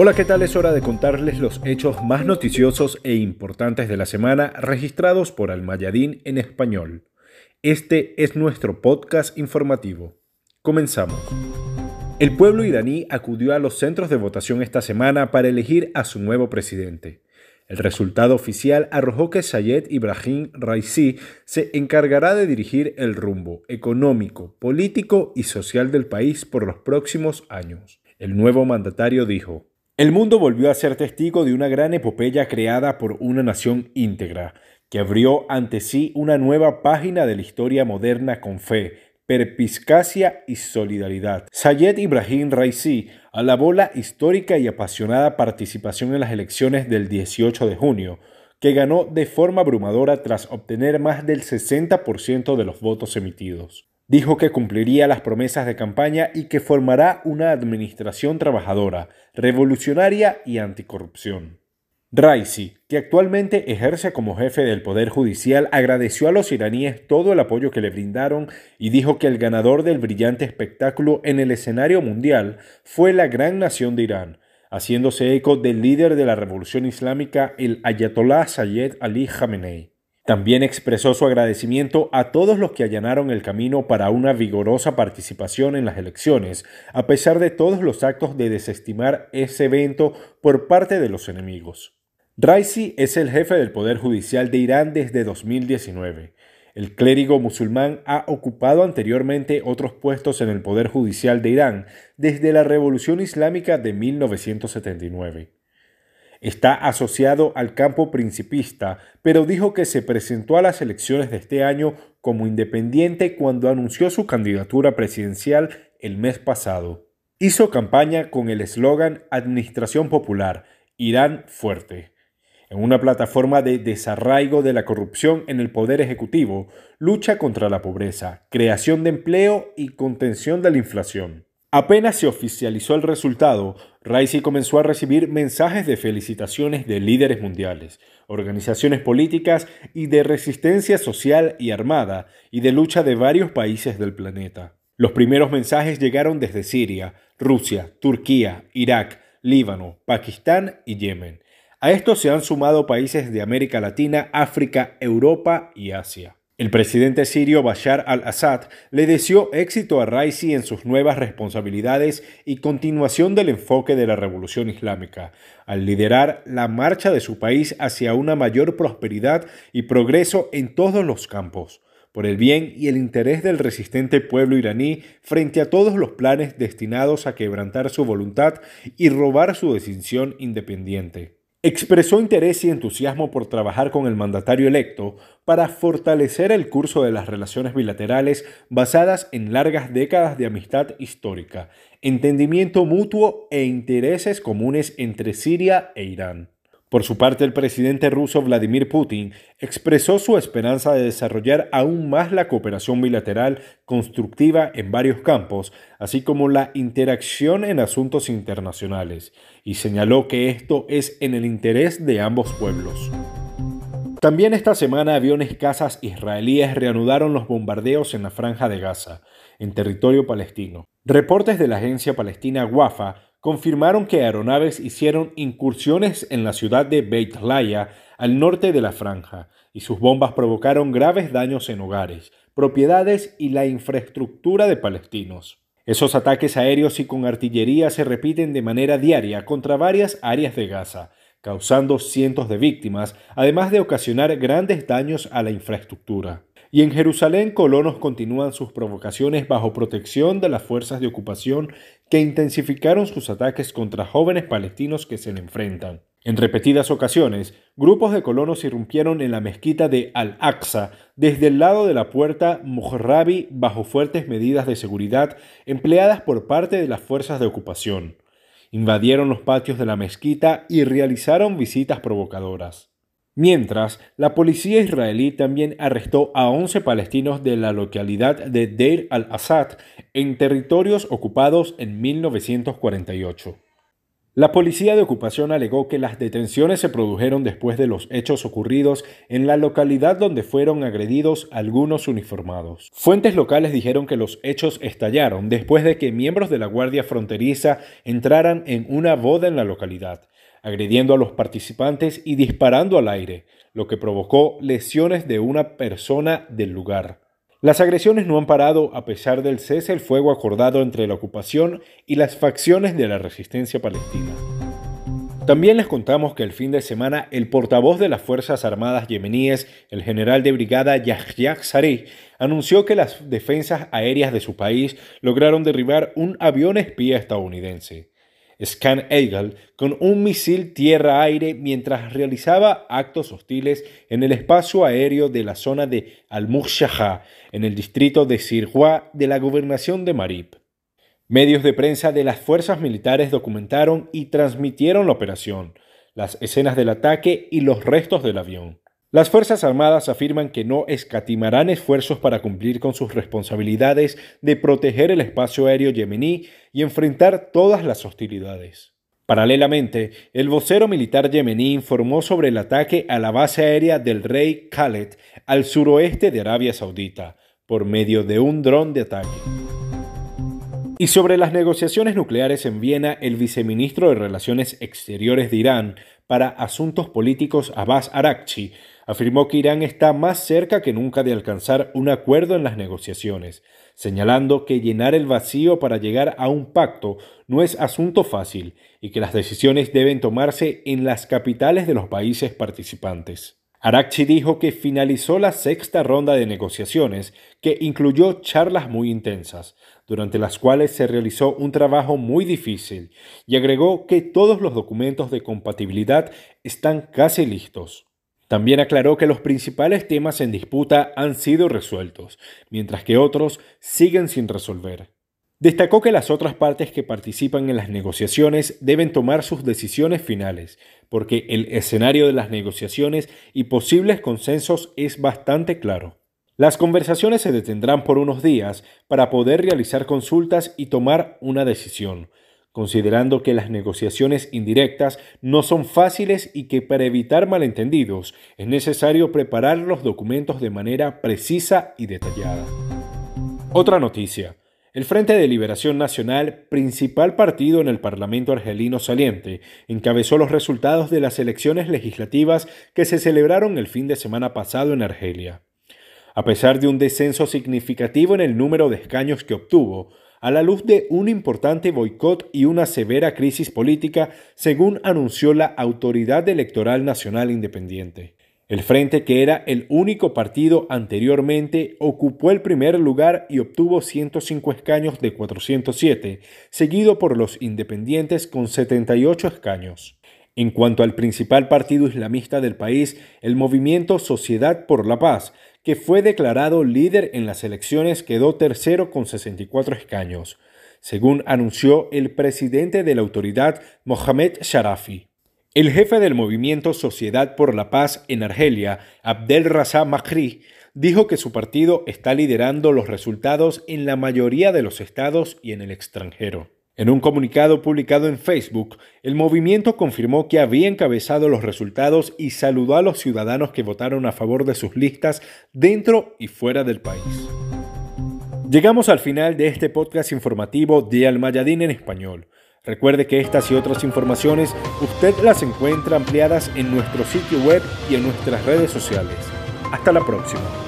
Hola, ¿qué tal? Es hora de contarles los hechos más noticiosos e importantes de la semana registrados por Almayadín en español. Este es nuestro podcast informativo. Comenzamos. El pueblo iraní acudió a los centros de votación esta semana para elegir a su nuevo presidente. El resultado oficial arrojó que Sayed Ibrahim Raisi se encargará de dirigir el rumbo económico, político y social del país por los próximos años. El nuevo mandatario dijo, El mundo volvió a ser testigo de una gran epopeya creada por una nación íntegra, que abrió ante sí una nueva página de la historia moderna con fe, perpiscacia y solidaridad. Sayed Ibrahim Raisi alabó la histórica y apasionada participación en las elecciones del 18 de junio, que ganó de forma abrumadora tras obtener más del 60% de los votos emitidos. Dijo que cumpliría las promesas de campaña y que formará una administración trabajadora, revolucionaria y anticorrupción. Raisi, que actualmente ejerce como jefe del Poder Judicial, agradeció a los iraníes todo el apoyo que le brindaron y dijo que el ganador del brillante espectáculo en el escenario mundial fue la gran nación de Irán, haciéndose eco del líder de la revolución islámica, el Ayatollah Sayed Ali Khamenei. También expresó su agradecimiento a todos los que allanaron el camino para una vigorosa participación en las elecciones, a pesar de todos los actos de desestimar ese evento por parte de los enemigos. Raisi es el jefe del Poder Judicial de Irán desde 2019. El clérigo musulmán ha ocupado anteriormente otros puestos en el Poder Judicial de Irán desde la Revolución Islámica de 1979. Está asociado al campo principista, pero dijo que se presentó a las elecciones de este año como independiente cuando anunció su candidatura presidencial el mes pasado. Hizo campaña con el eslogan Administración Popular, Irán Fuerte en una plataforma de desarraigo de la corrupción en el poder ejecutivo, lucha contra la pobreza, creación de empleo y contención de la inflación. Apenas se oficializó el resultado, Raisi comenzó a recibir mensajes de felicitaciones de líderes mundiales, organizaciones políticas y de resistencia social y armada y de lucha de varios países del planeta. Los primeros mensajes llegaron desde Siria, Rusia, Turquía, Irak, Líbano, Pakistán y Yemen a esto se han sumado países de América Latina, África, Europa y Asia. El presidente sirio Bashar al-Assad le deseó éxito a Raisi en sus nuevas responsabilidades y continuación del enfoque de la revolución islámica, al liderar la marcha de su país hacia una mayor prosperidad y progreso en todos los campos, por el bien y el interés del resistente pueblo iraní frente a todos los planes destinados a quebrantar su voluntad y robar su decisión independiente. Expresó interés y entusiasmo por trabajar con el mandatario electo para fortalecer el curso de las relaciones bilaterales basadas en largas décadas de amistad histórica, entendimiento mutuo e intereses comunes entre Siria e Irán. Por su parte, el presidente ruso Vladimir Putin expresó su esperanza de desarrollar aún más la cooperación bilateral constructiva en varios campos, así como la interacción en asuntos internacionales, y señaló que esto es en el interés de ambos pueblos. También esta semana aviones cazas israelíes reanudaron los bombardeos en la franja de Gaza, en territorio palestino. Reportes de la agencia palestina Wafa confirmaron que aeronaves hicieron incursiones en la ciudad de Beit Laya, al norte de la franja, y sus bombas provocaron graves daños en hogares, propiedades y la infraestructura de palestinos. Esos ataques aéreos y con artillería se repiten de manera diaria contra varias áreas de Gaza, causando cientos de víctimas, además de ocasionar grandes daños a la infraestructura. Y en Jerusalén, colonos continúan sus provocaciones bajo protección de las fuerzas de ocupación que intensificaron sus ataques contra jóvenes palestinos que se le enfrentan. En repetidas ocasiones, grupos de colonos irrumpieron en la mezquita de Al-Aqsa desde el lado de la puerta Mojrabi bajo fuertes medidas de seguridad empleadas por parte de las fuerzas de ocupación. Invadieron los patios de la mezquita y realizaron visitas provocadoras. Mientras, la policía israelí también arrestó a 11 palestinos de la localidad de Deir al-Assad en territorios ocupados en 1948. La policía de ocupación alegó que las detenciones se produjeron después de los hechos ocurridos en la localidad donde fueron agredidos algunos uniformados. Fuentes locales dijeron que los hechos estallaron después de que miembros de la Guardia Fronteriza entraran en una boda en la localidad, agrediendo a los participantes y disparando al aire, lo que provocó lesiones de una persona del lugar. Las agresiones no han parado a pesar del cese el fuego acordado entre la ocupación y las facciones de la resistencia palestina. También les contamos que el fin de semana el portavoz de las Fuerzas Armadas yemeníes, el general de brigada Yahya Sari, anunció que las defensas aéreas de su país lograron derribar un avión espía estadounidense. Scan Eagle con un misil tierra-aire mientras realizaba actos hostiles en el espacio aéreo de la zona de Al-Mushahá, en el distrito de Sirhua de la gobernación de Marib. Medios de prensa de las fuerzas militares documentaron y transmitieron la operación, las escenas del ataque y los restos del avión. Las Fuerzas Armadas afirman que no escatimarán esfuerzos para cumplir con sus responsabilidades de proteger el espacio aéreo yemení y enfrentar todas las hostilidades. Paralelamente, el vocero militar yemení informó sobre el ataque a la base aérea del rey Khaled al suroeste de Arabia Saudita por medio de un dron de ataque. Y sobre las negociaciones nucleares en Viena, el viceministro de Relaciones Exteriores de Irán para Asuntos Políticos Abbas Arakchi afirmó que Irán está más cerca que nunca de alcanzar un acuerdo en las negociaciones, señalando que llenar el vacío para llegar a un pacto no es asunto fácil y que las decisiones deben tomarse en las capitales de los países participantes. Arakchi dijo que finalizó la sexta ronda de negociaciones, que incluyó charlas muy intensas, durante las cuales se realizó un trabajo muy difícil, y agregó que todos los documentos de compatibilidad están casi listos. También aclaró que los principales temas en disputa han sido resueltos, mientras que otros siguen sin resolver. Destacó que las otras partes que participan en las negociaciones deben tomar sus decisiones finales, porque el escenario de las negociaciones y posibles consensos es bastante claro. Las conversaciones se detendrán por unos días para poder realizar consultas y tomar una decisión, considerando que las negociaciones indirectas no son fáciles y que para evitar malentendidos es necesario preparar los documentos de manera precisa y detallada. Otra noticia. El Frente de Liberación Nacional, principal partido en el Parlamento argelino saliente, encabezó los resultados de las elecciones legislativas que se celebraron el fin de semana pasado en Argelia. A pesar de un descenso significativo en el número de escaños que obtuvo, a la luz de un importante boicot y una severa crisis política, según anunció la Autoridad Electoral Nacional Independiente. El Frente, que era el único partido anteriormente, ocupó el primer lugar y obtuvo 105 escaños de 407, seguido por los independientes con 78 escaños. En cuanto al principal partido islamista del país, el movimiento Sociedad por la Paz, que fue declarado líder en las elecciones, quedó tercero con 64 escaños, según anunció el presidente de la autoridad, Mohamed Sharafi. El jefe del movimiento Sociedad por la Paz en Argelia, Abdel Raza Mahri, dijo que su partido está liderando los resultados en la mayoría de los estados y en el extranjero. En un comunicado publicado en Facebook, el movimiento confirmó que había encabezado los resultados y saludó a los ciudadanos que votaron a favor de sus listas dentro y fuera del país. Llegamos al final de este podcast informativo de Almayadín en español. Recuerde que estas y otras informaciones usted las encuentra ampliadas en nuestro sitio web y en nuestras redes sociales. Hasta la próxima.